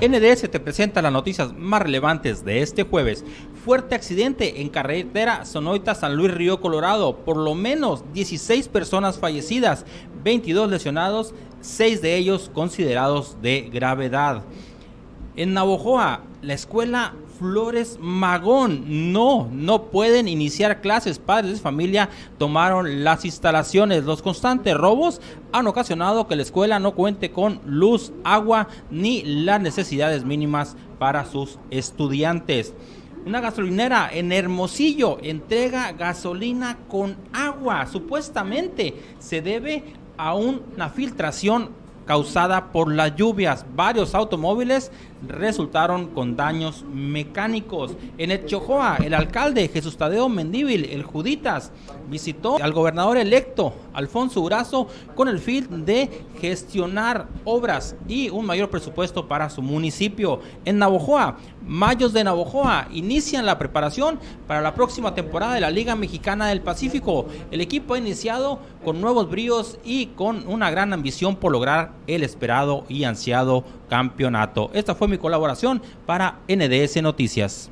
NDS te presenta las noticias más relevantes de este jueves. Fuerte accidente en carretera Sonoita San Luis Río Colorado. Por lo menos 16 personas fallecidas, 22 lesionados, 6 de ellos considerados de gravedad. En Navojoa, la escuela Flores Magón. No, no pueden iniciar clases. Padres de familia tomaron las instalaciones. Los constantes robos han ocasionado que la escuela no cuente con luz, agua ni las necesidades mínimas para sus estudiantes. Una gasolinera en Hermosillo entrega gasolina con agua. Supuestamente se debe a una filtración causada por las lluvias. Varios automóviles resultaron con daños mecánicos. En Echojoa, el alcalde Jesús Tadeo Mendíbil, el Juditas, visitó al gobernador electo Alfonso Urazo con el fin de gestionar obras y un mayor presupuesto para su municipio. En Navojoa, Mayos de Navojoa inician la preparación para la próxima temporada de la Liga Mexicana del Pacífico. El equipo ha iniciado con nuevos bríos y con una gran ambición por lograr el esperado y ansiado campeonato. Esta fue mi colaboración para NDS Noticias.